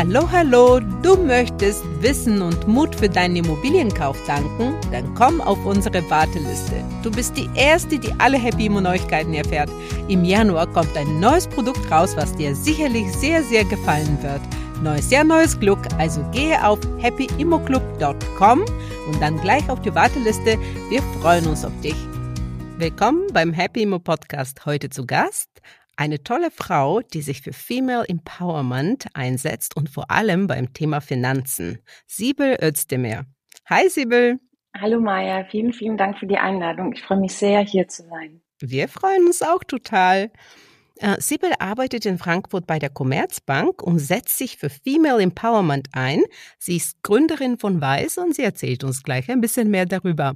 Hallo, hallo, du möchtest Wissen und Mut für deinen Immobilienkauf danken? Dann komm auf unsere Warteliste. Du bist die Erste, die alle Happy Immo Neuigkeiten erfährt. Im Januar kommt ein neues Produkt raus, was dir sicherlich sehr, sehr gefallen wird. Neues Jahr, neues Glück. Also gehe auf happyimmoclub.com und dann gleich auf die Warteliste. Wir freuen uns auf dich. Willkommen beim Happy Immo Podcast. Heute zu Gast eine tolle Frau, die sich für Female Empowerment einsetzt und vor allem beim Thema Finanzen. Sibel Özdemir. Hi Sibel. Hallo Maja, vielen, vielen Dank für die Einladung. Ich freue mich sehr, hier zu sein. Wir freuen uns auch total. Äh, Sibyl arbeitet in Frankfurt bei der Commerzbank und setzt sich für Female Empowerment ein. Sie ist Gründerin von Weiß und sie erzählt uns gleich ein bisschen mehr darüber.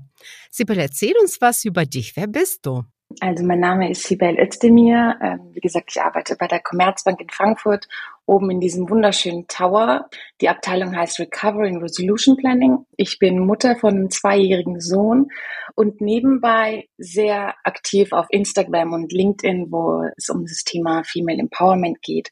Sibyl, erzähl uns was über dich. Wer bist du? Also mein Name ist Sibel Özdemir. Ähm, wie gesagt, ich arbeite bei der Commerzbank in Frankfurt, oben in diesem wunderschönen Tower. Die Abteilung heißt Recovery and Resolution Planning. Ich bin Mutter von einem zweijährigen Sohn und nebenbei sehr aktiv auf Instagram und LinkedIn, wo es um das Thema Female Empowerment geht.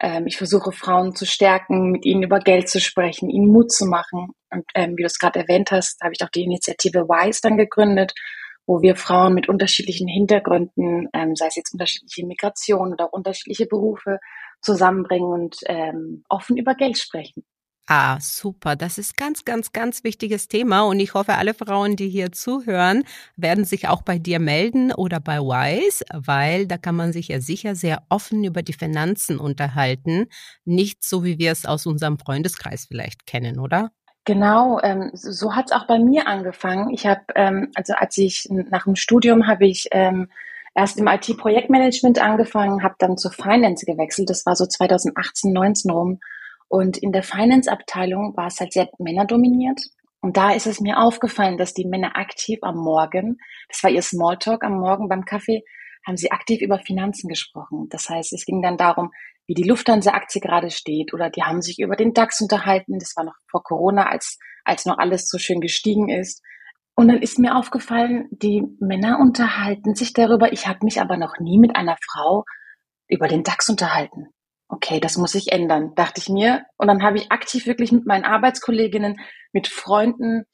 Ähm, ich versuche Frauen zu stärken, mit ihnen über Geld zu sprechen, ihnen Mut zu machen. Und ähm, wie du es gerade erwähnt hast, habe ich auch die Initiative WISE dann gegründet wo wir Frauen mit unterschiedlichen Hintergründen, ähm, sei es jetzt unterschiedliche Migration oder auch unterschiedliche Berufe, zusammenbringen und ähm, offen über Geld sprechen. Ah, super. Das ist ganz, ganz, ganz wichtiges Thema. Und ich hoffe, alle Frauen, die hier zuhören, werden sich auch bei dir melden oder bei Wise, weil da kann man sich ja sicher sehr offen über die Finanzen unterhalten. Nicht so, wie wir es aus unserem Freundeskreis vielleicht kennen, oder? Genau, ähm, so, es auch bei mir angefangen. Ich habe, ähm, also als ich nach dem Studium habe ich ähm, erst im IT-Projektmanagement angefangen, habe dann zur Finance gewechselt. Das war so 2018, 19 rum. Und in der Finance-Abteilung war es halt sehr männerdominiert. Und da ist es mir aufgefallen, dass die Männer aktiv am Morgen, das war ihr Smalltalk am Morgen beim Kaffee, haben sie aktiv über Finanzen gesprochen. Das heißt, es ging dann darum, wie die Lufthansa-Aktie gerade steht oder die haben sich über den DAX unterhalten. Das war noch vor Corona, als, als noch alles so schön gestiegen ist. Und dann ist mir aufgefallen, die Männer unterhalten sich darüber. Ich habe mich aber noch nie mit einer Frau über den DAX unterhalten. Okay, das muss sich ändern, dachte ich mir. Und dann habe ich aktiv wirklich mit meinen Arbeitskolleginnen, mit Freunden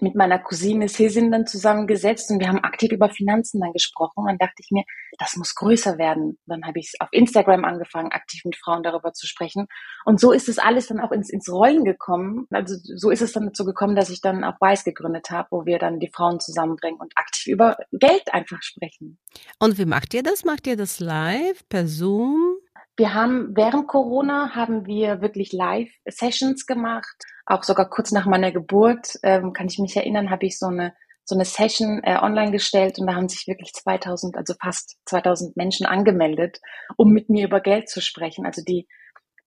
mit meiner Cousine Sesin dann zusammengesetzt und wir haben aktiv über Finanzen dann gesprochen. Und dann dachte ich mir, das muss größer werden. Dann habe ich auf Instagram angefangen, aktiv mit Frauen darüber zu sprechen. Und so ist es alles dann auch ins, ins Rollen gekommen. Also so ist es dann dazu gekommen, dass ich dann auch Weiß gegründet habe, wo wir dann die Frauen zusammenbringen und aktiv über Geld einfach sprechen. Und wie macht ihr das? Macht ihr das live, per Zoom? Wir haben während Corona haben wir wirklich Live-Sessions gemacht. Auch sogar kurz nach meiner Geburt, ähm, kann ich mich erinnern, habe ich so eine so eine Session äh, online gestellt und da haben sich wirklich 2000, also fast 2000 Menschen angemeldet, um mit mir über Geld zu sprechen. Also die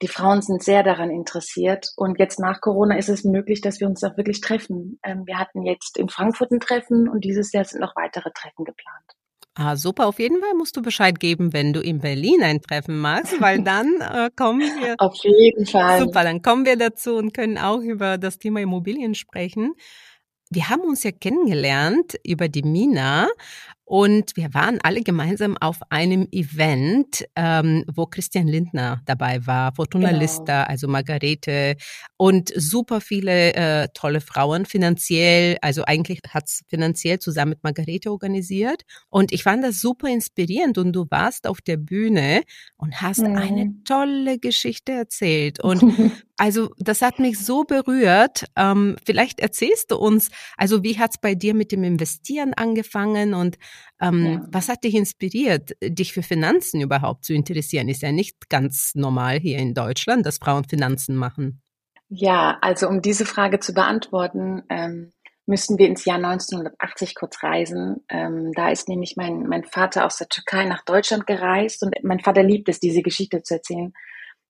die Frauen sind sehr daran interessiert. Und jetzt nach Corona ist es möglich, dass wir uns auch wirklich treffen. Ähm, wir hatten jetzt in Frankfurt ein Treffen und dieses Jahr sind noch weitere Treffen geplant. Ah, super. Auf jeden Fall musst du Bescheid geben, wenn du in Berlin ein Treffen machst, weil dann äh, kommen wir. Auf jeden Fall. Super, dann kommen wir dazu und können auch über das Thema Immobilien sprechen. Wir haben uns ja kennengelernt über die Mina und wir waren alle gemeinsam auf einem Event, ähm, wo Christian Lindner dabei war, Fortuna genau. Lista, also Margarete und super viele äh, tolle Frauen finanziell, also eigentlich hat's finanziell zusammen mit Margarete organisiert. Und ich fand das super inspirierend und du warst auf der Bühne und hast mhm. eine tolle Geschichte erzählt. Und also das hat mich so berührt. Ähm, vielleicht erzählst du uns, also wie hat's bei dir mit dem Investieren angefangen und ähm, ja. Was hat dich inspiriert, dich für Finanzen überhaupt zu interessieren? Ist ja nicht ganz normal hier in Deutschland, dass Frauen Finanzen machen. Ja, also um diese Frage zu beantworten, ähm, müssen wir ins Jahr 1980 kurz reisen. Ähm, da ist nämlich mein, mein Vater aus der Türkei nach Deutschland gereist und mein Vater liebt es, diese Geschichte zu erzählen.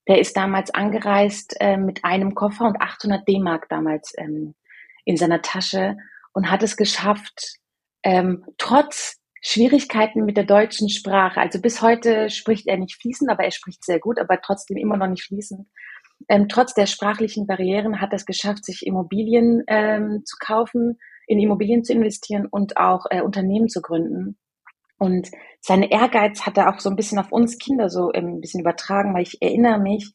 Der ist damals angereist äh, mit einem Koffer und 800 D-Mark damals ähm, in seiner Tasche und hat es geschafft, ähm, trotz Schwierigkeiten mit der deutschen Sprache. Also bis heute spricht er nicht fließend, aber er spricht sehr gut, aber trotzdem immer noch nicht fließend. Ähm, trotz der sprachlichen Barrieren hat er es geschafft, sich Immobilien ähm, zu kaufen in Immobilien zu investieren und auch äh, Unternehmen zu gründen. Und seine Ehrgeiz hat er auch so ein bisschen auf uns Kinder so ähm, ein bisschen übertragen, weil ich erinnere mich,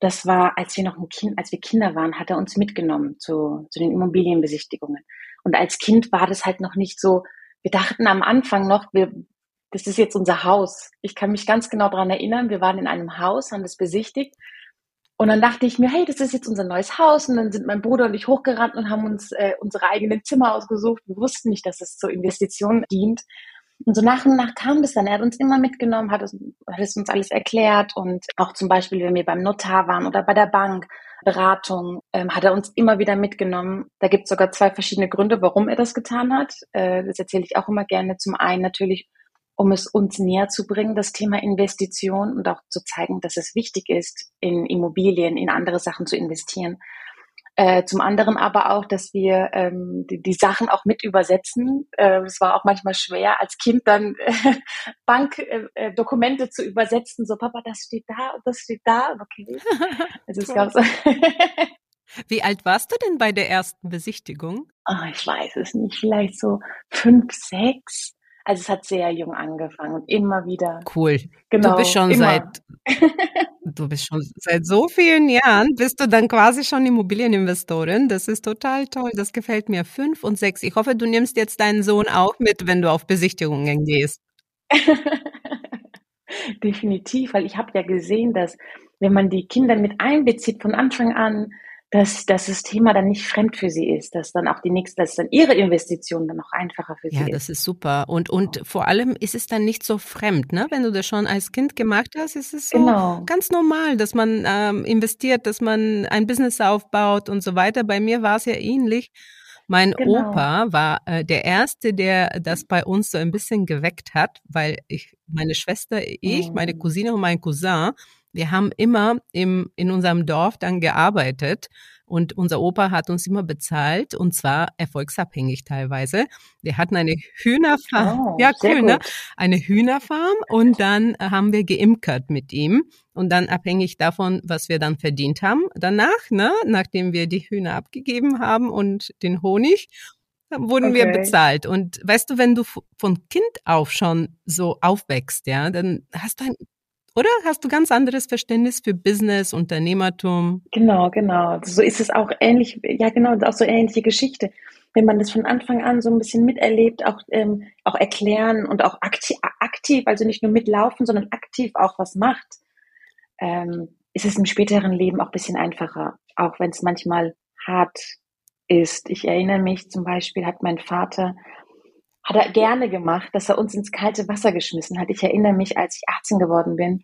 das war, als wir noch ein Kind, als wir Kinder waren, hat er uns mitgenommen zu, zu den Immobilienbesichtigungen. Und als Kind war das halt noch nicht so, wir dachten am Anfang noch, wir, das ist jetzt unser Haus. Ich kann mich ganz genau daran erinnern, wir waren in einem Haus, haben das besichtigt. Und dann dachte ich mir, hey, das ist jetzt unser neues Haus. Und dann sind mein Bruder und ich hochgerannt und haben uns äh, unsere eigenen Zimmer ausgesucht. Wir wussten nicht, dass es zur Investition dient. Und so nach und nach kam das dann. Er hat uns immer mitgenommen, hat es, hat es uns alles erklärt und auch zum Beispiel, wenn wir beim Notar waren oder bei der Bank, Beratung, ähm, hat er uns immer wieder mitgenommen. Da gibt es sogar zwei verschiedene Gründe, warum er das getan hat. Äh, das erzähle ich auch immer gerne. Zum einen natürlich, um es uns näher zu bringen, das Thema Investition und auch zu zeigen, dass es wichtig ist, in Immobilien, in andere Sachen zu investieren. Äh, zum anderen aber auch, dass wir ähm, die, die Sachen auch mit übersetzen. Äh, es war auch manchmal schwer, als Kind dann äh, Bankdokumente äh, zu übersetzen. So, Papa, das steht da und das steht da. Okay. Also es gab so Wie alt warst du denn bei der ersten Besichtigung? Oh, ich weiß es nicht, vielleicht so fünf, sechs. Also es hat sehr jung angefangen und immer wieder. Cool. Genau. Du bist schon immer. seit du bist schon seit so vielen Jahren, bist du dann quasi schon Immobilieninvestorin. Das ist total toll. Das gefällt mir. Fünf und sechs. Ich hoffe, du nimmst jetzt deinen Sohn auch mit, wenn du auf Besichtigungen gehst. Definitiv, weil ich habe ja gesehen, dass wenn man die Kinder mit einbezieht von Anfang an, dass, dass das Thema dann nicht fremd für sie ist, dass dann auch die nächste, dass dann ihre Investition dann auch einfacher für sie ja, ist. Ja, das ist super. Und, und vor allem ist es dann nicht so fremd, ne? Wenn du das schon als Kind gemacht hast, ist es so genau. ganz normal, dass man ähm, investiert, dass man ein Business aufbaut und so weiter. Bei mir war es ja ähnlich. Mein genau. Opa war äh, der erste, der das bei uns so ein bisschen geweckt hat, weil ich, meine Schwester, ich, meine oh. Cousine und mein Cousin, wir haben immer im, in unserem Dorf dann gearbeitet und unser Opa hat uns immer bezahlt und zwar erfolgsabhängig teilweise. Wir hatten eine Hühnerfarm, oh, ja cool, ne? Eine Hühnerfarm und dann haben wir geimkert mit ihm und dann abhängig davon, was wir dann verdient haben. Danach, ne, nachdem wir die Hühner abgegeben haben und den Honig, wurden okay. wir bezahlt. Und weißt du, wenn du von Kind auf schon so aufwächst, ja, dann hast du ein oder hast du ganz anderes Verständnis für Business, Unternehmertum? Genau, genau. So ist es auch ähnlich, ja genau, auch so ähnliche Geschichte. Wenn man das von Anfang an so ein bisschen miterlebt, auch, ähm, auch erklären und auch aktiv, aktiv, also nicht nur mitlaufen, sondern aktiv auch was macht, ähm, ist es im späteren Leben auch ein bisschen einfacher, auch wenn es manchmal hart ist. Ich erinnere mich zum Beispiel, hat mein Vater hat er gerne gemacht, dass er uns ins kalte Wasser geschmissen hat. Ich erinnere mich, als ich 18 geworden bin,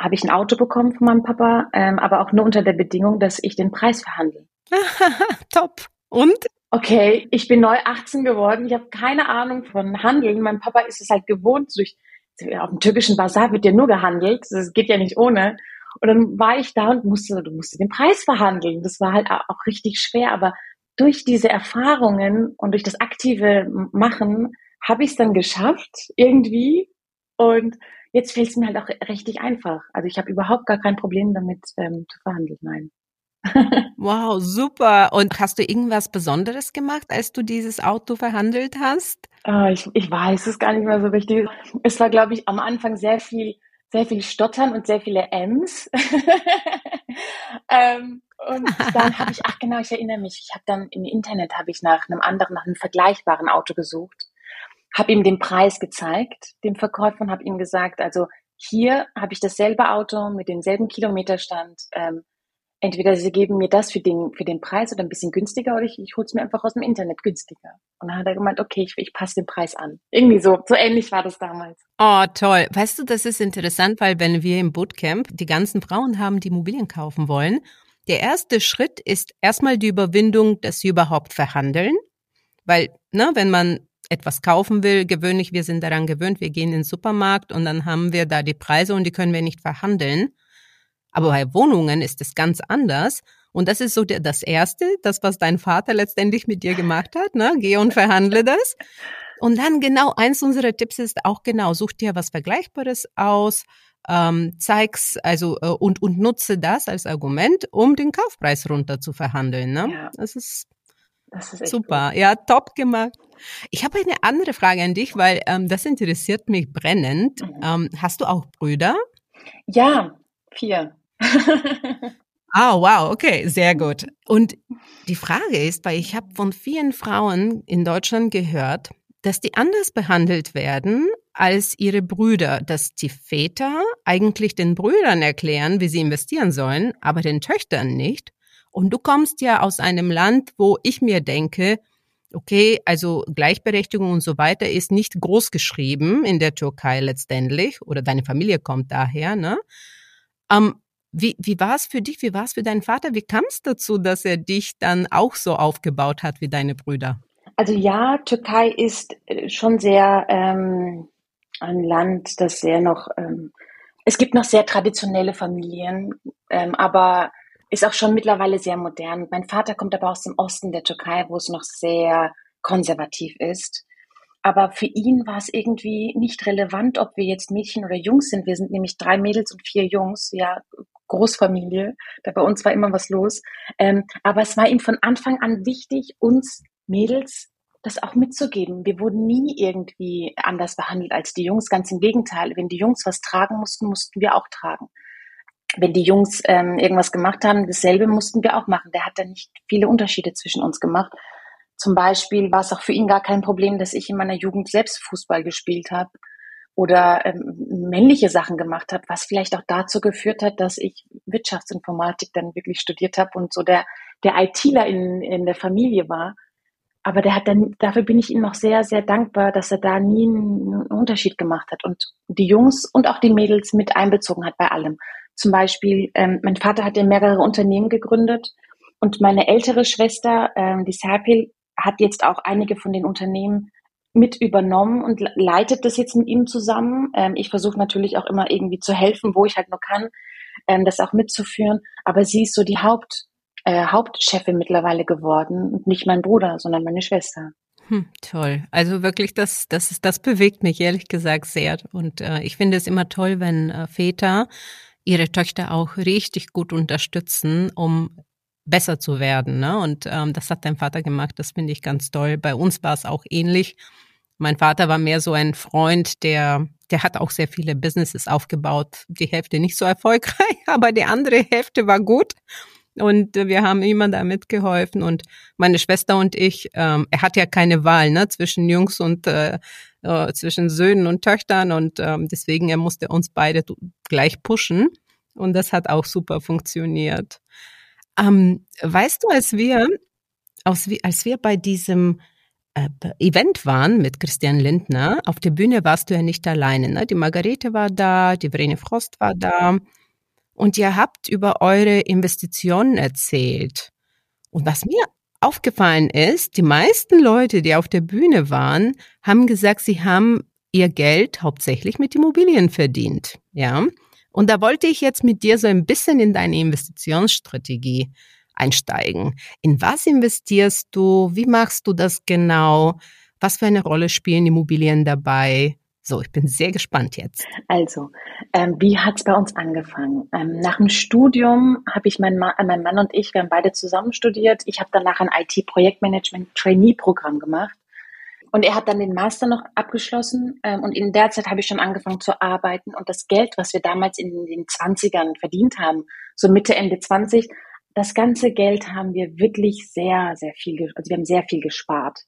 habe ich ein Auto bekommen von meinem Papa, ähm, aber auch nur unter der Bedingung, dass ich den Preis verhandle. Top. Und? Okay, ich bin neu 18 geworden. Ich habe keine Ahnung von Handeln. Mein Papa ist es halt gewohnt. Durch, auf dem türkischen Bazar wird ja nur gehandelt. Das geht ja nicht ohne. Und dann war ich da und musste, du musst den Preis verhandeln. Das war halt auch richtig schwer. Aber durch diese Erfahrungen und durch das aktive Machen habe ich es dann geschafft, irgendwie. Und jetzt fällt es mir halt auch richtig einfach. Also ich habe überhaupt gar kein Problem damit ähm, zu verhandeln, nein. wow, super. Und hast du irgendwas Besonderes gemacht, als du dieses Auto verhandelt hast? Ah, ich, ich weiß es gar nicht mehr so richtig. Es war, glaube ich, am Anfang sehr viel, sehr viel Stottern und sehr viele M's. ähm, und dann habe ich, ach genau, ich erinnere mich, ich habe dann im Internet habe ich nach einem anderen, nach einem vergleichbaren Auto gesucht, habe ihm den Preis gezeigt, dem Verkäufer und habe ihm gesagt, also hier habe ich dasselbe Auto mit demselben Kilometerstand. Ähm, entweder sie geben mir das für den, für den Preis oder ein bisschen günstiger oder ich, ich hole es mir einfach aus dem Internet günstiger. Und dann hat er gemeint, okay, ich, ich passe den Preis an. Irgendwie so, so ähnlich war das damals. Oh, toll. Weißt du, das ist interessant, weil wenn wir im Bootcamp die ganzen Frauen haben, die Immobilien kaufen wollen, der erste Schritt ist erstmal die Überwindung, dass sie überhaupt verhandeln. Weil, ne, wenn man etwas kaufen will, gewöhnlich, wir sind daran gewöhnt, wir gehen in den Supermarkt und dann haben wir da die Preise und die können wir nicht verhandeln. Aber bei Wohnungen ist es ganz anders. Und das ist so der, das Erste, das, was dein Vater letztendlich mit dir gemacht hat, ne? Geh und verhandle das. Und dann genau, eins unserer Tipps ist auch genau, such dir was Vergleichbares aus, ähm, zeig's also äh, und und nutze das als Argument, um den Kaufpreis runter zu verhandeln. Ne? Ja. Das ist Super, gut. ja, top gemacht. Ich habe eine andere Frage an dich, weil ähm, das interessiert mich brennend. Mhm. Ähm, hast du auch Brüder? Ja, vier. Ah, oh, wow, okay, sehr gut. Und die Frage ist, weil ich habe von vielen Frauen in Deutschland gehört, dass die anders behandelt werden als ihre Brüder, dass die Väter eigentlich den Brüdern erklären, wie sie investieren sollen, aber den Töchtern nicht. Und du kommst ja aus einem Land, wo ich mir denke, okay, also Gleichberechtigung und so weiter ist nicht groß geschrieben in der Türkei letztendlich, oder deine Familie kommt daher, ne? Ähm, wie, wie war es für dich? Wie war es für deinen Vater? Wie kam es dazu, dass er dich dann auch so aufgebaut hat wie deine Brüder? Also ja, Türkei ist äh, schon sehr ähm, ein Land, das sehr noch, ähm, es gibt noch sehr traditionelle Familien, ähm, aber ist auch schon mittlerweile sehr modern. Mein Vater kommt aber aus dem Osten der Türkei, wo es noch sehr konservativ ist. Aber für ihn war es irgendwie nicht relevant, ob wir jetzt Mädchen oder Jungs sind. Wir sind nämlich drei Mädels und vier Jungs, ja, Großfamilie. Da bei uns war immer was los. Ähm, aber es war ihm von Anfang an wichtig, uns Mädels das auch mitzugeben. Wir wurden nie irgendwie anders behandelt als die Jungs. Ganz im Gegenteil. Wenn die Jungs was tragen mussten, mussten wir auch tragen wenn die Jungs ähm, irgendwas gemacht haben, dasselbe mussten wir auch machen. Der hat da nicht viele Unterschiede zwischen uns gemacht. Zum Beispiel war es auch für ihn gar kein Problem, dass ich in meiner Jugend selbst Fußball gespielt habe oder ähm, männliche Sachen gemacht habe, was vielleicht auch dazu geführt hat, dass ich Wirtschaftsinformatik dann wirklich studiert habe und so der, der ITler in, in der Familie war. Aber der hat dann, dafür bin ich ihm noch sehr, sehr dankbar, dass er da nie einen Unterschied gemacht hat und die Jungs und auch die Mädels mit einbezogen hat bei allem. Zum Beispiel, ähm, mein Vater hat ja mehrere Unternehmen gegründet und meine ältere Schwester, ähm, die Serpil, hat jetzt auch einige von den Unternehmen mit übernommen und leitet das jetzt mit ihm zusammen. Ähm, ich versuche natürlich auch immer irgendwie zu helfen, wo ich halt nur kann, ähm, das auch mitzuführen. Aber sie ist so die Haupt, äh, Hauptchefin mittlerweile geworden und nicht mein Bruder, sondern meine Schwester. Hm, toll. Also wirklich, das, das, das bewegt mich ehrlich gesagt sehr. Und äh, ich finde es immer toll, wenn äh, Väter ihre Töchter auch richtig gut unterstützen, um besser zu werden. Ne? Und ähm, das hat dein Vater gemacht, das finde ich ganz toll. Bei uns war es auch ähnlich. Mein Vater war mehr so ein Freund, der, der hat auch sehr viele Businesses aufgebaut. Die Hälfte nicht so erfolgreich, aber die andere Hälfte war gut. Und wir haben immer damit geholfen. Und meine Schwester und ich, ähm, er hat ja keine Wahl ne, zwischen Jungs und äh, äh, zwischen Söhnen und Töchtern. Und ähm, deswegen, er musste uns beide gleich pushen. Und das hat auch super funktioniert. Ähm, weißt du, als wir, als als wir bei diesem äh, Event waren mit Christian Lindner, auf der Bühne warst du ja nicht alleine. Ne? Die Margarete war da, die Vrene Frost war da. Und ihr habt über eure Investitionen erzählt. Und was mir aufgefallen ist, die meisten Leute, die auf der Bühne waren, haben gesagt, sie haben ihr Geld hauptsächlich mit Immobilien verdient. Ja. Und da wollte ich jetzt mit dir so ein bisschen in deine Investitionsstrategie einsteigen. In was investierst du? Wie machst du das genau? Was für eine Rolle spielen Immobilien dabei? So, ich bin sehr gespannt jetzt. Also, ähm, wie hat's bei uns angefangen? Ähm, nach dem Studium habe ich mein, Ma mein Mann und ich, wir haben beide zusammen studiert. Ich habe danach ein IT-Projektmanagement-Trainee-Programm gemacht. Und er hat dann den Master noch abgeschlossen ähm, und in der Zeit habe ich schon angefangen zu arbeiten und das Geld, was wir damals in den 20ern verdient haben, so Mitte, Ende 20, das ganze Geld haben wir wirklich sehr, sehr viel, also wir haben sehr viel gespart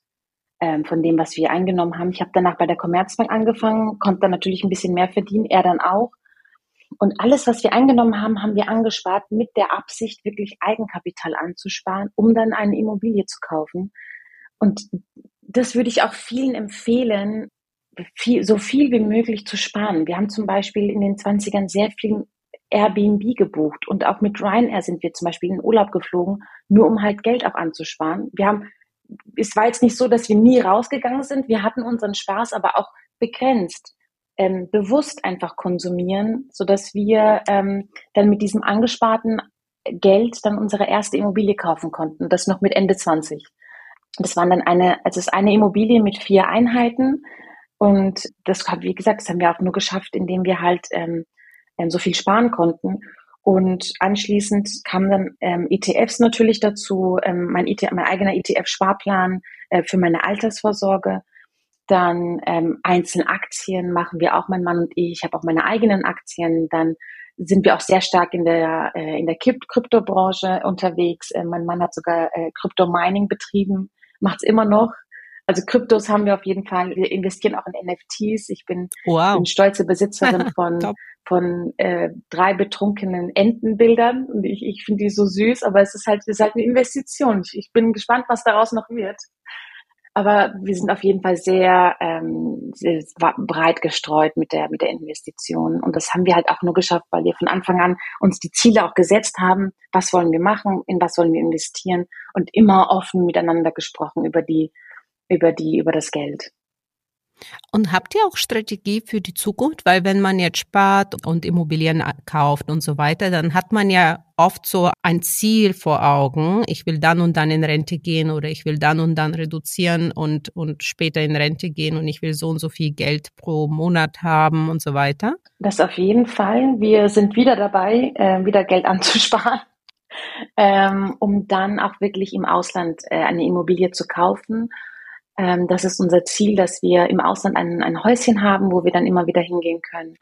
ähm, von dem, was wir eingenommen haben. Ich habe danach bei der Commerzbank angefangen, konnte dann natürlich ein bisschen mehr verdienen, er dann auch. Und alles, was wir eingenommen haben, haben wir angespart mit der Absicht, wirklich Eigenkapital anzusparen, um dann eine Immobilie zu kaufen. Und das würde ich auch vielen empfehlen, viel, so viel wie möglich zu sparen. Wir haben zum Beispiel in den 20ern sehr viel Airbnb gebucht und auch mit Ryanair sind wir zum Beispiel in Urlaub geflogen, nur um halt Geld auch anzusparen. Wir haben, es war jetzt nicht so, dass wir nie rausgegangen sind. Wir hatten unseren Spaß aber auch begrenzt, ähm, bewusst einfach konsumieren, so dass wir ähm, dann mit diesem angesparten Geld dann unsere erste Immobilie kaufen konnten. Das noch mit Ende 20. Das waren dann eine, also es ist eine Immobilie mit vier Einheiten. Und das, wie gesagt, das haben wir auch nur geschafft, indem wir halt ähm, ähm, so viel sparen konnten. Und anschließend kamen dann ähm, ETFs natürlich dazu, ähm, mein, ETF, mein eigener ETF-Sparplan äh, für meine Altersvorsorge. Dann ähm, Einzelaktien machen wir auch, mein Mann und ich. Ich habe auch meine eigenen Aktien. Dann sind wir auch sehr stark in der äh, in der Kryptobranche unterwegs. Äh, mein Mann hat sogar äh, Krypto-Mining betrieben, macht es immer noch. Also Kryptos haben wir auf jeden Fall. Wir investieren auch in NFTs. Ich bin, wow. bin stolze Besitzerin von von äh, drei betrunkenen Entenbildern und ich, ich finde die so süß, aber es ist halt, es ist halt eine Investition. Ich, ich bin gespannt, was daraus noch wird. Aber wir sind auf jeden Fall sehr, ähm, sehr breit gestreut mit der, mit der Investition. Und das haben wir halt auch nur geschafft, weil wir von Anfang an uns die Ziele auch gesetzt haben. Was wollen wir machen? In was wollen wir investieren? Und immer offen miteinander gesprochen über die, über die, über das Geld. Und habt ihr auch Strategie für die Zukunft? Weil wenn man jetzt spart und Immobilien kauft und so weiter, dann hat man ja oft so ein Ziel vor Augen. Ich will dann und dann in Rente gehen oder ich will dann und dann reduzieren und, und später in Rente gehen und ich will so und so viel Geld pro Monat haben und so weiter. Das auf jeden Fall. Wir sind wieder dabei, äh, wieder Geld anzusparen. Ähm, um dann auch wirklich im Ausland äh, eine Immobilie zu kaufen ähm, das ist unser Ziel, dass wir im Ausland ein, ein Häuschen haben, wo wir dann immer wieder hingehen können.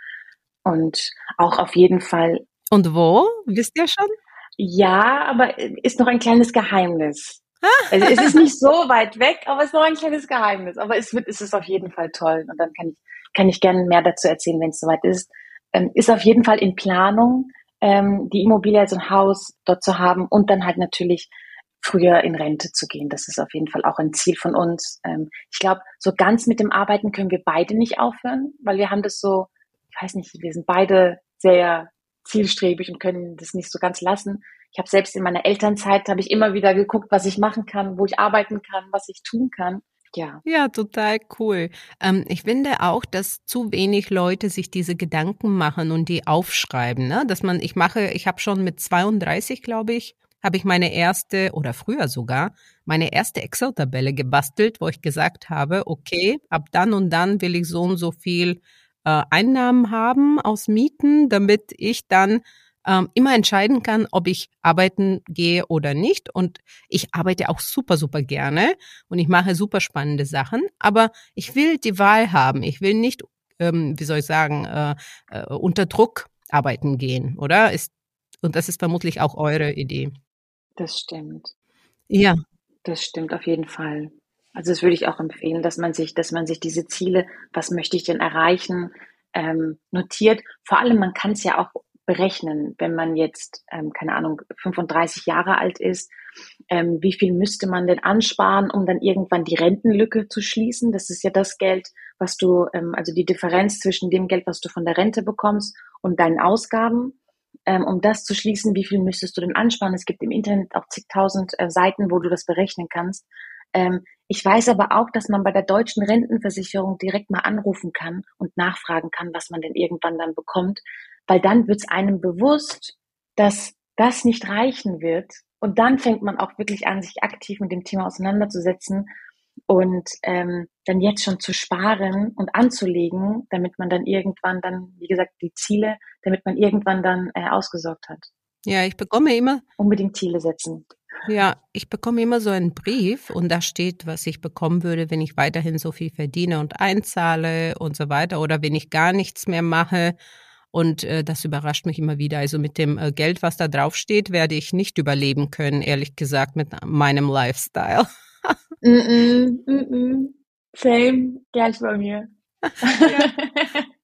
Und auch auf jeden Fall. Und wo? Wisst ihr schon? Ja, aber ist noch ein kleines Geheimnis. Also es ist nicht so weit weg, aber es ist noch ein kleines Geheimnis. Aber es wird, es ist auf jeden Fall toll. Und dann kann ich, kann ich gerne mehr dazu erzählen, wenn es soweit ist. Ähm, ist auf jeden Fall in Planung, ähm, die Immobilie, also ein Haus dort zu haben und dann halt natürlich früher in Rente zu gehen. Das ist auf jeden Fall auch ein Ziel von uns. Ähm, ich glaube, so ganz mit dem Arbeiten können wir beide nicht aufhören, weil wir haben das so, ich weiß nicht, wir sind beide sehr zielstrebig und können das nicht so ganz lassen. Ich habe selbst in meiner Elternzeit habe ich immer wieder geguckt, was ich machen kann, wo ich arbeiten kann, was ich tun kann. Ja. Ja, total cool. Ähm, ich finde auch, dass zu wenig Leute sich diese Gedanken machen und die aufschreiben. Ne? Dass man, ich mache, ich habe schon mit 32, glaube ich, habe ich meine erste oder früher sogar meine erste Excel-Tabelle gebastelt, wo ich gesagt habe, okay, ab dann und dann will ich so und so viel äh, Einnahmen haben aus Mieten, damit ich dann ähm, immer entscheiden kann, ob ich arbeiten gehe oder nicht. Und ich arbeite auch super, super gerne und ich mache super spannende Sachen, aber ich will die Wahl haben. Ich will nicht, ähm, wie soll ich sagen, äh, äh, unter Druck arbeiten gehen, oder? Ist, und das ist vermutlich auch eure Idee. Das stimmt. Ja. Das stimmt auf jeden Fall. Also das würde ich auch empfehlen, dass man sich, dass man sich diese Ziele, was möchte ich denn erreichen, ähm, notiert. Vor allem, man kann es ja auch berechnen, wenn man jetzt, ähm, keine Ahnung, 35 Jahre alt ist, ähm, wie viel müsste man denn ansparen, um dann irgendwann die Rentenlücke zu schließen? Das ist ja das Geld, was du, ähm, also die Differenz zwischen dem Geld, was du von der Rente bekommst und deinen Ausgaben ähm, um das zu schließen, wie viel müsstest du denn ansparen? Es gibt im Internet auch zigtausend äh, Seiten, wo du das berechnen kannst. Ähm, ich weiß aber auch, dass man bei der deutschen Rentenversicherung direkt mal anrufen kann und nachfragen kann, was man denn irgendwann dann bekommt, weil dann wird es einem bewusst, dass das nicht reichen wird. Und dann fängt man auch wirklich an, sich aktiv mit dem Thema auseinanderzusetzen und ähm, dann jetzt schon zu sparen und anzulegen, damit man dann irgendwann dann, wie gesagt, die Ziele, damit man irgendwann dann äh, ausgesorgt hat. Ja, ich bekomme immer unbedingt Ziele setzen. Ja, ich bekomme immer so einen Brief und da steht, was ich bekommen würde, wenn ich weiterhin so viel verdiene und einzahle und so weiter oder wenn ich gar nichts mehr mache. Und äh, das überrascht mich immer wieder. Also mit dem äh, Geld, was da drauf steht, werde ich nicht überleben können, ehrlich gesagt, mit meinem Lifestyle. mm -mm, mm Same, gleich bei mir.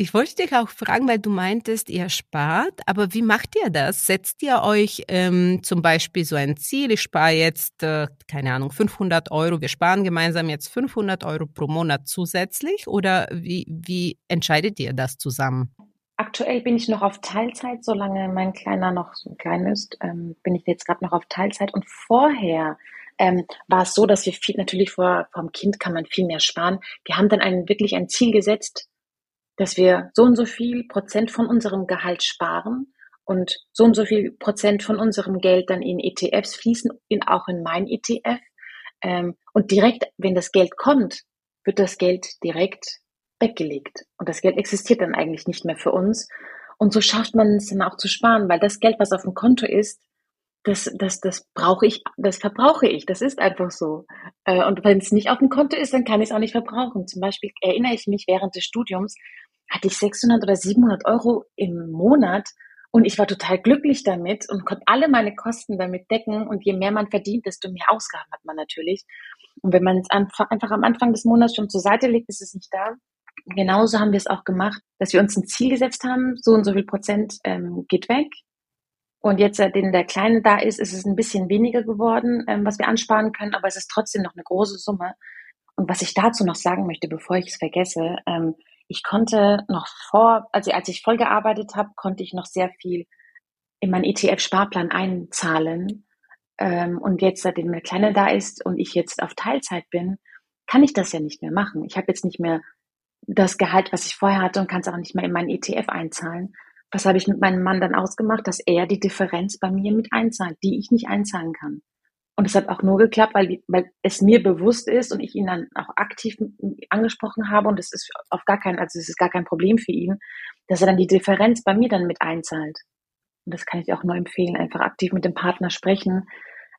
Ich wollte dich auch fragen, weil du meintest, ihr spart, aber wie macht ihr das? Setzt ihr euch ähm, zum Beispiel so ein Ziel, ich spare jetzt, äh, keine Ahnung, 500 Euro, wir sparen gemeinsam jetzt 500 Euro pro Monat zusätzlich oder wie, wie entscheidet ihr das zusammen? Aktuell bin ich noch auf Teilzeit, solange mein Kleiner noch so klein ist, ähm, bin ich jetzt gerade noch auf Teilzeit und vorher ähm, war es so, dass wir viel, natürlich vor, vom Kind kann man viel mehr sparen. Wir haben dann ein, wirklich ein Ziel gesetzt, dass wir so und so viel Prozent von unserem Gehalt sparen und so und so viel Prozent von unserem Geld dann in ETFs fließen, in, auch in mein ETF. Ähm, und direkt, wenn das Geld kommt, wird das Geld direkt weggelegt. Und das Geld existiert dann eigentlich nicht mehr für uns. Und so schafft man es dann auch zu sparen, weil das Geld, was auf dem Konto ist, das, das, das brauche ich, das verbrauche ich. Das ist einfach so. Äh, und wenn es nicht auf dem Konto ist, dann kann ich es auch nicht verbrauchen. Zum Beispiel erinnere ich mich, während des Studiums hatte ich 600 oder 700 Euro im Monat und ich war total glücklich damit und konnte alle meine Kosten damit decken. Und je mehr man verdient, desto mehr Ausgaben hat man natürlich. Und wenn man es einfach am Anfang des Monats schon zur Seite legt, ist es nicht da. Genauso haben wir es auch gemacht, dass wir uns ein Ziel gesetzt haben, so und so viel Prozent ähm, geht weg. Und jetzt, seitdem der Kleine da ist, ist es ein bisschen weniger geworden, ähm, was wir ansparen können, aber es ist trotzdem noch eine große Summe. Und was ich dazu noch sagen möchte, bevor ich es vergesse, ähm, ich konnte noch vor, also als ich voll gearbeitet habe, konnte ich noch sehr viel in meinen ETF-Sparplan einzahlen. Ähm, und jetzt, seitdem der Kleine da ist und ich jetzt auf Teilzeit bin, kann ich das ja nicht mehr machen. Ich habe jetzt nicht mehr das Gehalt, was ich vorher hatte und kann es auch nicht mehr in meinen ETF einzahlen. Was habe ich mit meinem Mann dann ausgemacht, dass er die Differenz bei mir mit einzahlt, die ich nicht einzahlen kann. Und es hat auch nur geklappt, weil, weil es mir bewusst ist und ich ihn dann auch aktiv angesprochen habe und es ist auf gar kein, also es ist gar kein Problem für ihn, dass er dann die Differenz bei mir dann mit einzahlt. Und das kann ich auch nur empfehlen, einfach aktiv mit dem Partner sprechen,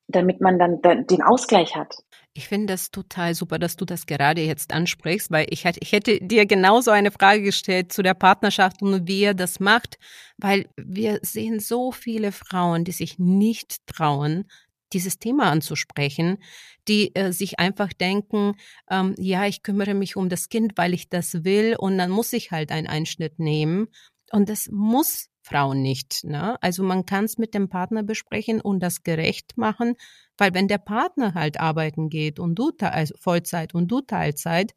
damit man dann den Ausgleich hat. Ich finde das total super, dass du das gerade jetzt ansprichst, weil ich hätte, ich hätte dir genauso eine Frage gestellt zu der Partnerschaft und wie er das macht, weil wir sehen so viele Frauen, die sich nicht trauen, dieses Thema anzusprechen, die äh, sich einfach denken, ähm, ja, ich kümmere mich um das Kind, weil ich das will und dann muss ich halt einen Einschnitt nehmen. Und das muss Frauen nicht. Ne? Also man kann es mit dem Partner besprechen und das gerecht machen, weil wenn der Partner halt arbeiten geht und du also Vollzeit und du Teilzeit,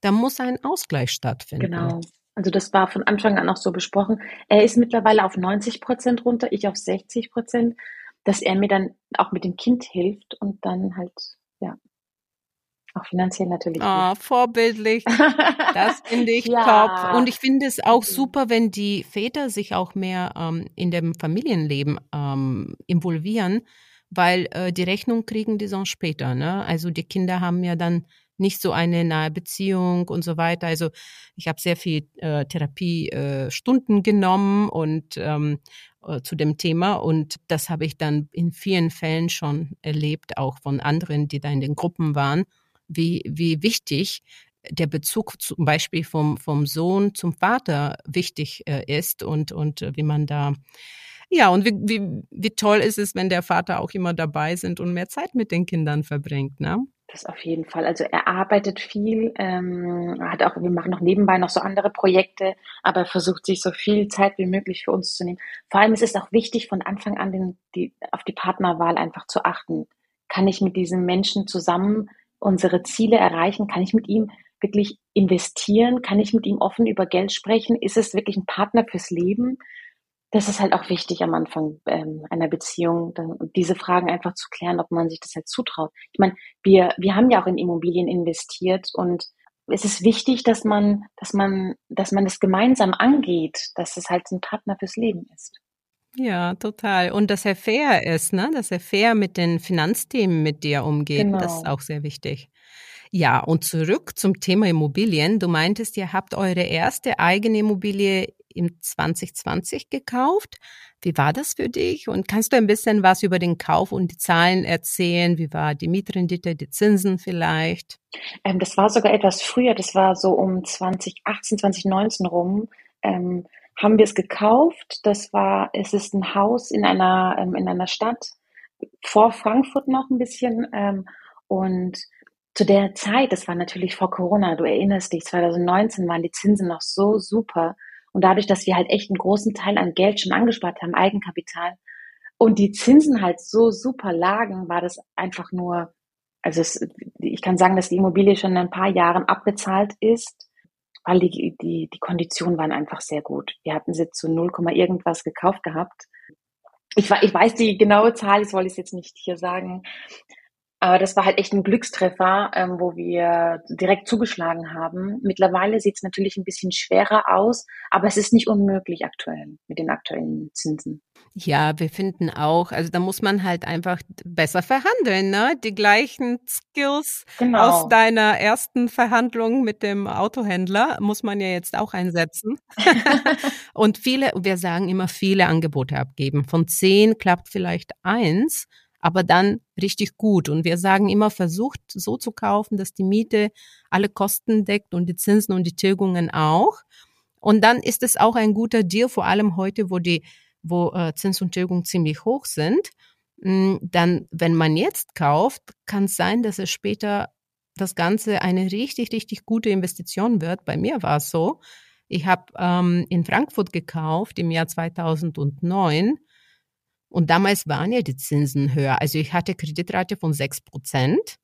dann muss ein Ausgleich stattfinden. Genau. Also das war von Anfang an auch so besprochen. Er ist mittlerweile auf 90 Prozent runter, ich auf 60 Prozent dass er mir dann auch mit dem Kind hilft und dann halt, ja, auch finanziell natürlich. Ah, oh, vorbildlich. Das finde ich ja. top. Und ich finde es auch super, wenn die Väter sich auch mehr ähm, in dem Familienleben ähm, involvieren, weil äh, die Rechnung kriegen die sonst später. Ne? Also die Kinder haben ja dann nicht so eine nahe Beziehung und so weiter. Also ich habe sehr viel äh, Therapiestunden äh, genommen und ähm, äh, zu dem Thema und das habe ich dann in vielen Fällen schon erlebt, auch von anderen, die da in den Gruppen waren, wie, wie wichtig der Bezug zum Beispiel vom, vom Sohn zum Vater wichtig äh, ist und, und äh, wie man da ja, und wie, wie, wie toll ist es, wenn der Vater auch immer dabei sind und mehr Zeit mit den Kindern verbringt, ne? Das auf jeden Fall. Also er arbeitet viel, ähm, hat auch, wir machen noch nebenbei noch so andere Projekte, aber er versucht sich so viel Zeit wie möglich für uns zu nehmen. Vor allem ist es auch wichtig, von Anfang an den, die, auf die Partnerwahl einfach zu achten. Kann ich mit diesem Menschen zusammen unsere Ziele erreichen? Kann ich mit ihm wirklich investieren? Kann ich mit ihm offen über Geld sprechen? Ist es wirklich ein Partner fürs Leben? das ist halt auch wichtig am Anfang ähm, einer Beziehung, dann, diese Fragen einfach zu klären, ob man sich das halt zutraut. Ich meine, wir, wir haben ja auch in Immobilien investiert und es ist wichtig, dass man, dass man, dass man das gemeinsam angeht, dass es halt ein Partner fürs Leben ist. Ja, total. Und dass er fair ist, ne? Dass er fair mit den Finanzthemen mit dir umgeht. Genau. Das ist auch sehr wichtig. Ja, und zurück zum Thema Immobilien. Du meintest, ihr habt eure erste eigene Immobilie im 2020 gekauft. Wie war das für dich? Und kannst du ein bisschen was über den Kauf und die Zahlen erzählen? Wie war die Mietrendite, die Zinsen vielleicht? Ähm, das war sogar etwas früher. Das war so um 2018, 2019 rum. Ähm, haben wir es gekauft. Das war, es ist ein Haus in einer, ähm, in einer Stadt vor Frankfurt noch ein bisschen. Ähm, und zu der Zeit, das war natürlich vor Corona, du erinnerst dich, 2019 waren die Zinsen noch so super. Und dadurch, dass wir halt echt einen großen Teil an Geld schon angespart haben, Eigenkapital, und die Zinsen halt so super lagen, war das einfach nur, also es, ich kann sagen, dass die Immobilie schon in ein paar Jahren abbezahlt ist, weil die, die, die Konditionen waren einfach sehr gut. Wir hatten sie zu 0, irgendwas gekauft gehabt. Ich, ich weiß die genaue Zahl, ich wollte es jetzt nicht hier sagen, aber das war halt echt ein Glückstreffer, ähm, wo wir direkt zugeschlagen haben. Mittlerweile sieht es natürlich ein bisschen schwerer aus, aber es ist nicht unmöglich aktuell mit den aktuellen Zinsen. Ja, wir finden auch, also da muss man halt einfach besser verhandeln, ne? Die gleichen Skills genau. aus deiner ersten Verhandlung mit dem Autohändler muss man ja jetzt auch einsetzen. und viele, wir sagen immer viele Angebote abgeben. Von zehn klappt vielleicht eins, aber dann richtig gut. Und wir sagen immer, versucht so zu kaufen, dass die Miete alle Kosten deckt und die Zinsen und die Tilgungen auch. Und dann ist es auch ein guter Deal, vor allem heute, wo die wo äh, Zins und Tilgung ziemlich hoch sind, hm, dann, wenn man jetzt kauft, kann es sein, dass es später das Ganze eine richtig, richtig gute Investition wird. Bei mir war es so. Ich habe ähm, in Frankfurt gekauft im Jahr 2009 und damals waren ja die Zinsen höher. Also ich hatte Kreditrate von 6 Prozent.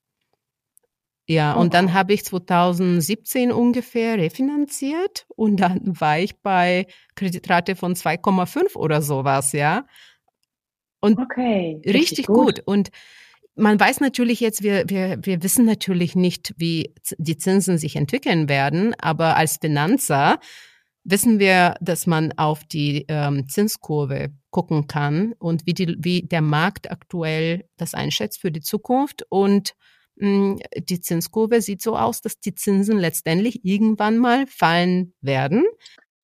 Ja, und dann habe ich 2017 ungefähr refinanziert und dann war ich bei Kreditrate von 2,5 oder sowas, ja. Und okay, richtig, richtig gut. gut. Und man weiß natürlich jetzt, wir, wir, wir wissen natürlich nicht, wie die Zinsen sich entwickeln werden, aber als Finanzer wissen wir, dass man auf die ähm, Zinskurve gucken kann und wie, die, wie der Markt aktuell das einschätzt für die Zukunft und die Zinskurve sieht so aus, dass die Zinsen letztendlich irgendwann mal fallen werden.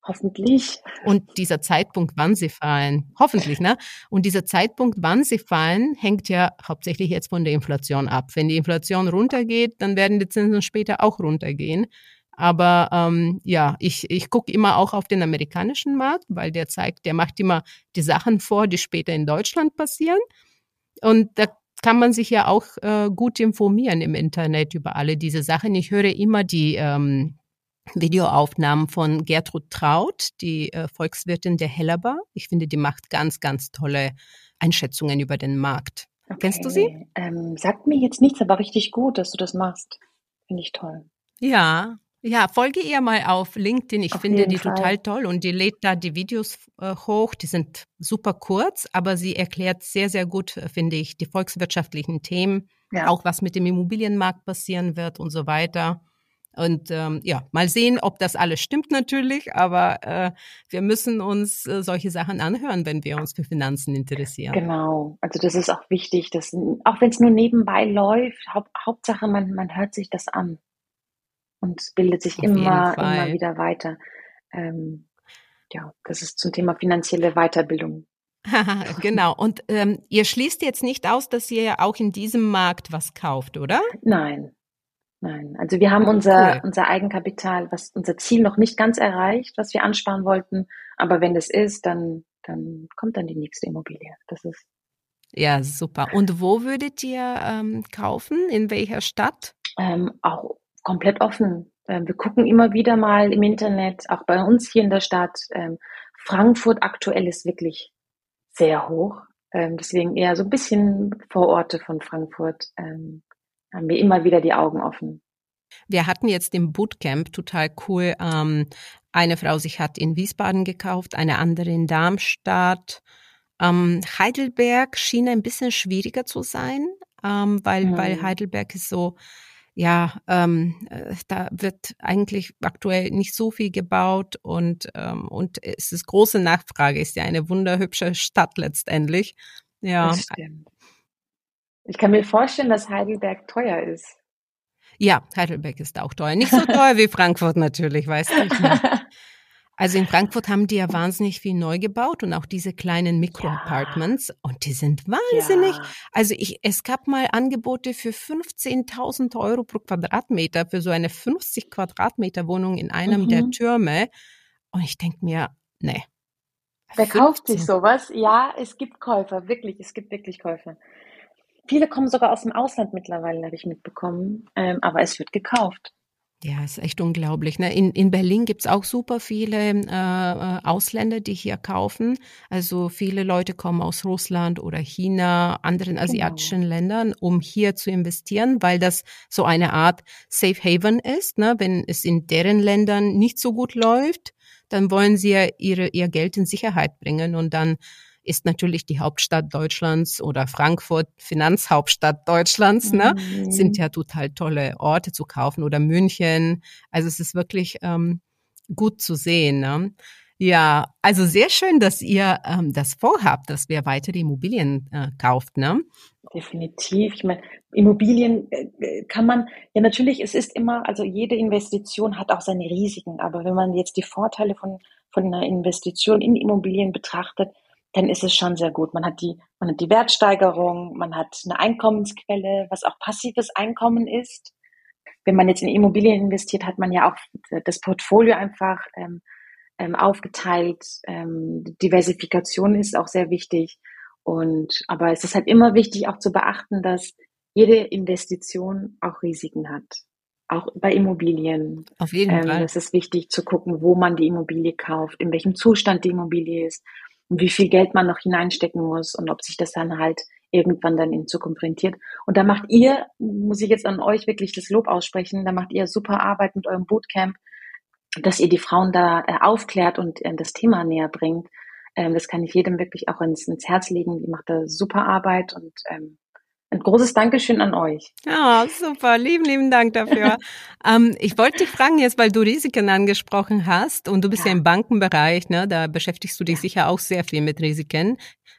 Hoffentlich. Und dieser Zeitpunkt, wann sie fallen, hoffentlich, ne? Und dieser Zeitpunkt, wann sie fallen, hängt ja hauptsächlich jetzt von der Inflation ab. Wenn die Inflation runtergeht, dann werden die Zinsen später auch runtergehen. Aber ähm, ja, ich, ich gucke immer auch auf den amerikanischen Markt, weil der zeigt, der macht immer die Sachen vor, die später in Deutschland passieren. Und da kann man sich ja auch äh, gut informieren im Internet über alle diese Sachen. Ich höre immer die ähm, Videoaufnahmen von Gertrud Traut, die äh, Volkswirtin der Hellerbar. Ich finde, die macht ganz, ganz tolle Einschätzungen über den Markt. Okay. Kennst du sie? Ähm, sagt mir jetzt nichts, aber richtig gut, dass du das machst. Finde ich toll. Ja, ja, folge ihr mal auf LinkedIn. Ich auf finde die Fall. total toll und die lädt da die Videos äh, hoch. Die sind super kurz, aber sie erklärt sehr, sehr gut, äh, finde ich, die volkswirtschaftlichen Themen, ja. auch was mit dem Immobilienmarkt passieren wird und so weiter. Und ähm, ja, mal sehen, ob das alles stimmt natürlich, aber äh, wir müssen uns äh, solche Sachen anhören, wenn wir uns für Finanzen interessieren. Genau, also das ist auch wichtig, dass auch wenn es nur nebenbei läuft, Haupt, Hauptsache man, man hört sich das an und bildet sich Auf immer, immer wieder weiter. Ähm, ja, das ist zum Thema finanzielle Weiterbildung. genau. Und ähm, ihr schließt jetzt nicht aus, dass ihr ja auch in diesem Markt was kauft, oder? Nein. Nein. Also wir haben unser, cool. unser Eigenkapital, was unser Ziel noch nicht ganz erreicht, was wir ansparen wollten. Aber wenn das ist, dann, dann kommt dann die nächste Immobilie. Das ist. Ja, super. Und wo würdet ihr ähm, kaufen? In welcher Stadt? Ähm, auch komplett offen. Ähm, wir gucken immer wieder mal im Internet, auch bei uns hier in der Stadt. Ähm, Frankfurt aktuell ist wirklich sehr hoch. Ähm, deswegen eher so ein bisschen Vororte von Frankfurt haben wir immer wieder die Augen offen. Wir hatten jetzt im Bootcamp total cool. eine Frau sich hat in Wiesbaden gekauft, eine andere in Darmstadt. Heidelberg schien ein bisschen schwieriger zu sein, weil, mhm. weil Heidelberg ist so ja, ähm, äh, da wird eigentlich aktuell nicht so viel gebaut und, ähm, und es ist große Nachfrage, ist ja eine wunderhübsche Stadt letztendlich. Ja. Ich kann mir vorstellen, dass Heidelberg teuer ist. Ja, Heidelberg ist auch teuer. Nicht so teuer wie Frankfurt natürlich, weißt du. Also in Frankfurt haben die ja wahnsinnig viel neu gebaut und auch diese kleinen Mikro-Apartments ja. und die sind wahnsinnig. Ja. Also ich, es gab mal Angebote für 15.000 Euro pro Quadratmeter für so eine 50 Quadratmeter Wohnung in einem mhm. der Türme und ich denke mir, nee. Wer kauft sich sowas? Ja, es gibt Käufer, wirklich, es gibt wirklich Käufer. Viele kommen sogar aus dem Ausland mittlerweile, habe ich mitbekommen, ähm, aber es wird gekauft. Ja, ist echt unglaublich. Ne? In, in Berlin gibt's auch super viele äh, Ausländer, die hier kaufen. Also viele Leute kommen aus Russland oder China, anderen asiatischen genau. Ländern, um hier zu investieren, weil das so eine Art Safe Haven ist. Ne? Wenn es in deren Ländern nicht so gut läuft, dann wollen sie ja ihre, ihr Geld in Sicherheit bringen und dann ist natürlich die Hauptstadt Deutschlands oder Frankfurt Finanzhauptstadt Deutschlands, ne? Mhm. Sind ja total tolle Orte zu kaufen oder München. Also es ist wirklich ähm, gut zu sehen. Ne? Ja, also sehr schön, dass ihr ähm, das vorhabt, dass wir weitere Immobilien äh, kauft, ne? Definitiv. Ich meine, Immobilien äh, kann man, ja natürlich, es ist immer, also jede Investition hat auch seine Risiken, aber wenn man jetzt die Vorteile von, von einer Investition in Immobilien betrachtet, dann ist es schon sehr gut. Man hat die, man hat die Wertsteigerung, man hat eine Einkommensquelle, was auch passives Einkommen ist. Wenn man jetzt in Immobilien investiert, hat man ja auch das Portfolio einfach ähm, ähm, aufgeteilt. Ähm, Diversifikation ist auch sehr wichtig. Und aber es ist halt immer wichtig auch zu beachten, dass jede Investition auch Risiken hat. Auch bei Immobilien. Auf jeden ähm, Fall. Es ist wichtig zu gucken, wo man die Immobilie kauft, in welchem Zustand die Immobilie ist wie viel Geld man noch hineinstecken muss und ob sich das dann halt irgendwann dann in Zukunft rentiert. Und da macht ihr, muss ich jetzt an euch wirklich das Lob aussprechen, da macht ihr super Arbeit mit eurem Bootcamp, dass ihr die Frauen da äh, aufklärt und äh, das Thema näher bringt. Ähm, das kann ich jedem wirklich auch ins, ins Herz legen. Die macht da super Arbeit und ähm, ein großes Dankeschön an euch. Ja, super. Lieben, lieben Dank dafür. ähm, ich wollte dich fragen jetzt, weil du Risiken angesprochen hast und du bist ja, ja im Bankenbereich, ne? da beschäftigst du dich ja. sicher auch sehr viel mit Risiken.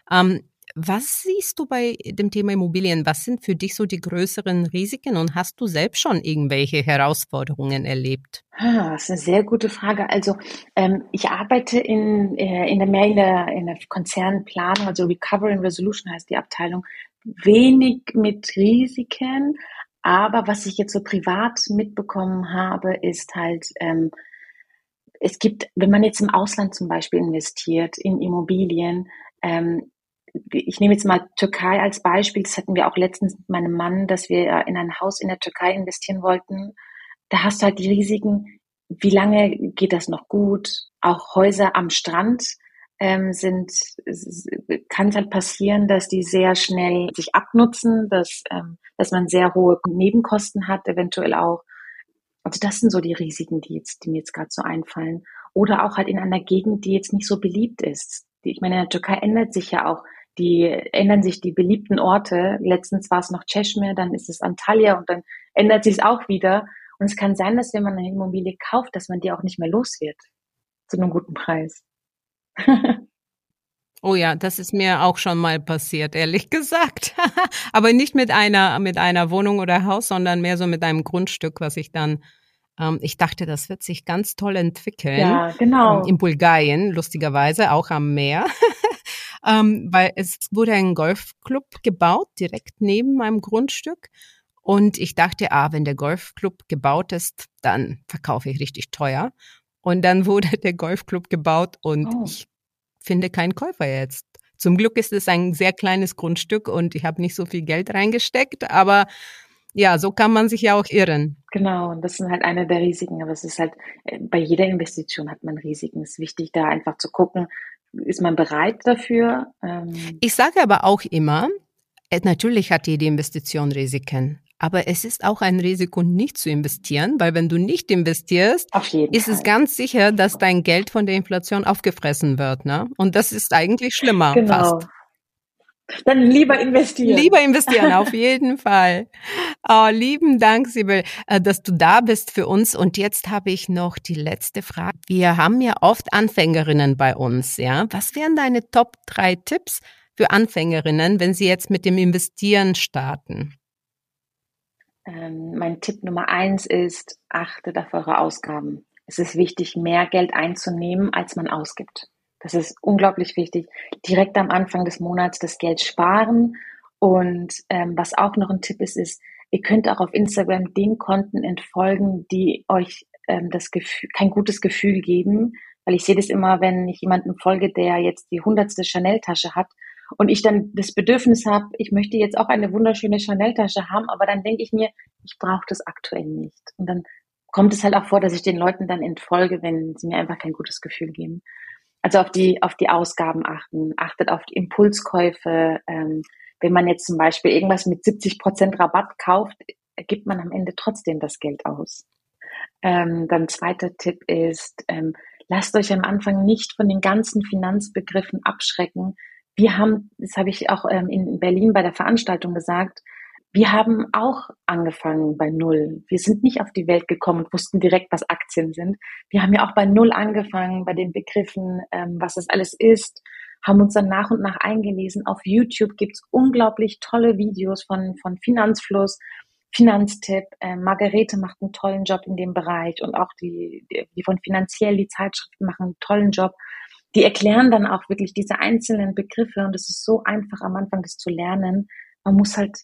Ähm, was siehst du bei dem Thema Immobilien? Was sind für dich so die größeren Risiken und hast du selbst schon irgendwelche Herausforderungen erlebt? Ah, das ist eine sehr gute Frage. Also ähm, ich arbeite in, äh, in der mehr in der, in der Konzernplanung, also Recovery and Resolution heißt die Abteilung, wenig mit Risiken. Aber was ich jetzt so privat mitbekommen habe, ist halt, ähm, es gibt, wenn man jetzt im Ausland zum Beispiel investiert in Immobilien, ähm, ich nehme jetzt mal Türkei als Beispiel. Das hatten wir auch letztens mit meinem Mann, dass wir in ein Haus in der Türkei investieren wollten. Da hast du halt die Risiken. Wie lange geht das noch gut? Auch Häuser am Strand ähm, sind, kann es halt passieren, dass die sehr schnell sich abnutzen, dass, ähm, dass man sehr hohe Nebenkosten hat, eventuell auch. Also das sind so die Risiken, die jetzt, die mir jetzt gerade so einfallen. Oder auch halt in einer Gegend, die jetzt nicht so beliebt ist. Ich meine, in der Türkei ändert sich ja auch die ändern sich die beliebten Orte. Letztens war es noch Cheshmere, dann ist es Antalya und dann ändert sich es auch wieder. Und es kann sein, dass wenn man eine Immobilie kauft, dass man die auch nicht mehr los wird. Zu einem guten Preis. Oh ja, das ist mir auch schon mal passiert, ehrlich gesagt. Aber nicht mit einer, mit einer Wohnung oder Haus, sondern mehr so mit einem Grundstück, was ich dann, ähm, ich dachte, das wird sich ganz toll entwickeln. Ja, genau. In Bulgarien, lustigerweise, auch am Meer. ähm, weil es wurde ein Golfclub gebaut, direkt neben meinem Grundstück. Und ich dachte, ah, wenn der Golfclub gebaut ist, dann verkaufe ich richtig teuer. Und dann wurde der Golfclub gebaut und oh. ich finde keinen Käufer jetzt. Zum Glück ist es ein sehr kleines Grundstück und ich habe nicht so viel Geld reingesteckt, aber ja, so kann man sich ja auch irren. Genau, und das sind halt eine der Risiken. Aber es ist halt, äh, bei jeder Investition hat man Risiken. Es ist wichtig, da einfach zu gucken, ist man bereit dafür? Ähm ich sage aber auch immer, äh, natürlich hat jede Investition Risiken. Aber es ist auch ein Risiko, nicht zu investieren, weil wenn du nicht investierst, ist Fall. es ganz sicher, dass dein Geld von der Inflation aufgefressen wird. Ne? Und das ist eigentlich schlimmer genau. fast. Dann lieber investieren. Lieber investieren, auf jeden Fall. Oh, lieben Dank, Sibyl, äh, dass du da bist für uns. Und jetzt habe ich noch die letzte Frage. Wir haben ja oft Anfängerinnen bei uns, ja. Was wären deine Top drei Tipps für Anfängerinnen, wenn sie jetzt mit dem Investieren starten? Ähm, mein Tipp Nummer eins ist, achtet auf eure Ausgaben. Es ist wichtig, mehr Geld einzunehmen, als man ausgibt. Das ist unglaublich wichtig. Direkt am Anfang des Monats das Geld sparen. Und ähm, was auch noch ein Tipp ist, ist, ihr könnt auch auf Instagram den Konten entfolgen, die euch ähm, das Gefühl, kein gutes Gefühl geben. Weil ich sehe das immer, wenn ich jemanden folge, der jetzt die hundertste Chanel-Tasche hat und ich dann das Bedürfnis habe, ich möchte jetzt auch eine wunderschöne Chanel-Tasche haben, aber dann denke ich mir, ich brauche das aktuell nicht. Und dann kommt es halt auch vor, dass ich den Leuten dann entfolge, wenn sie mir einfach kein gutes Gefühl geben. Also auf die, auf die Ausgaben achten, achtet auf die Impulskäufe. Ähm, wenn man jetzt zum Beispiel irgendwas mit 70 Prozent Rabatt kauft, gibt man am Ende trotzdem das Geld aus. Ähm, dann zweiter Tipp ist, ähm, lasst euch am Anfang nicht von den ganzen Finanzbegriffen abschrecken. Wir haben, das habe ich auch ähm, in Berlin bei der Veranstaltung gesagt, wir haben auch angefangen bei Null. Wir sind nicht auf die Welt gekommen und wussten direkt, was Aktien sind. Wir haben ja auch bei Null angefangen, bei den Begriffen, ähm, was das alles ist, haben uns dann nach und nach eingelesen. Auf YouTube gibt's unglaublich tolle Videos von, von Finanzfluss, Finanztipp. Ähm, Margarete macht einen tollen Job in dem Bereich und auch die, die von Finanziell, die Zeitschriften machen einen tollen Job. Die erklären dann auch wirklich diese einzelnen Begriffe und es ist so einfach am Anfang, das zu lernen. Man muss halt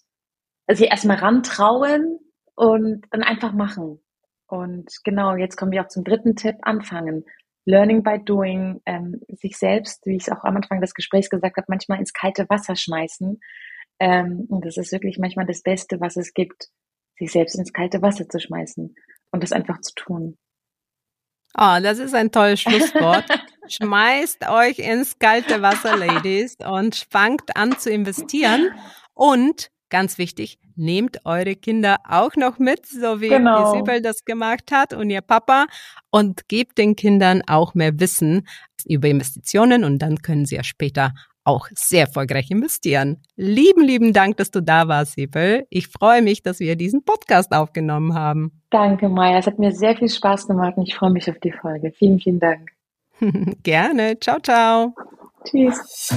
sich erstmal rantrauen und dann einfach machen. Und genau, jetzt kommen wir auch zum dritten Tipp, anfangen. Learning by doing, ähm, sich selbst, wie ich es auch am Anfang des Gesprächs gesagt habe, manchmal ins kalte Wasser schmeißen. Ähm, und das ist wirklich manchmal das Beste, was es gibt, sich selbst ins kalte Wasser zu schmeißen und das einfach zu tun. Oh, das ist ein tolles Schlusswort. Schmeißt euch ins kalte Wasser, Ladies, und fangt an zu investieren. Und ganz wichtig, nehmt eure Kinder auch noch mit, so wie genau. Isabel das gemacht hat und ihr Papa und gebt den Kindern auch mehr Wissen über Investitionen und dann können sie ja später auch sehr erfolgreich investieren. Lieben, lieben Dank, dass du da warst, Sibel. Ich freue mich, dass wir diesen Podcast aufgenommen haben. Danke, Maya. Es hat mir sehr viel Spaß gemacht und ich freue mich auf die Folge. Vielen, vielen Dank. Gerne. Ciao, ciao. Tschüss.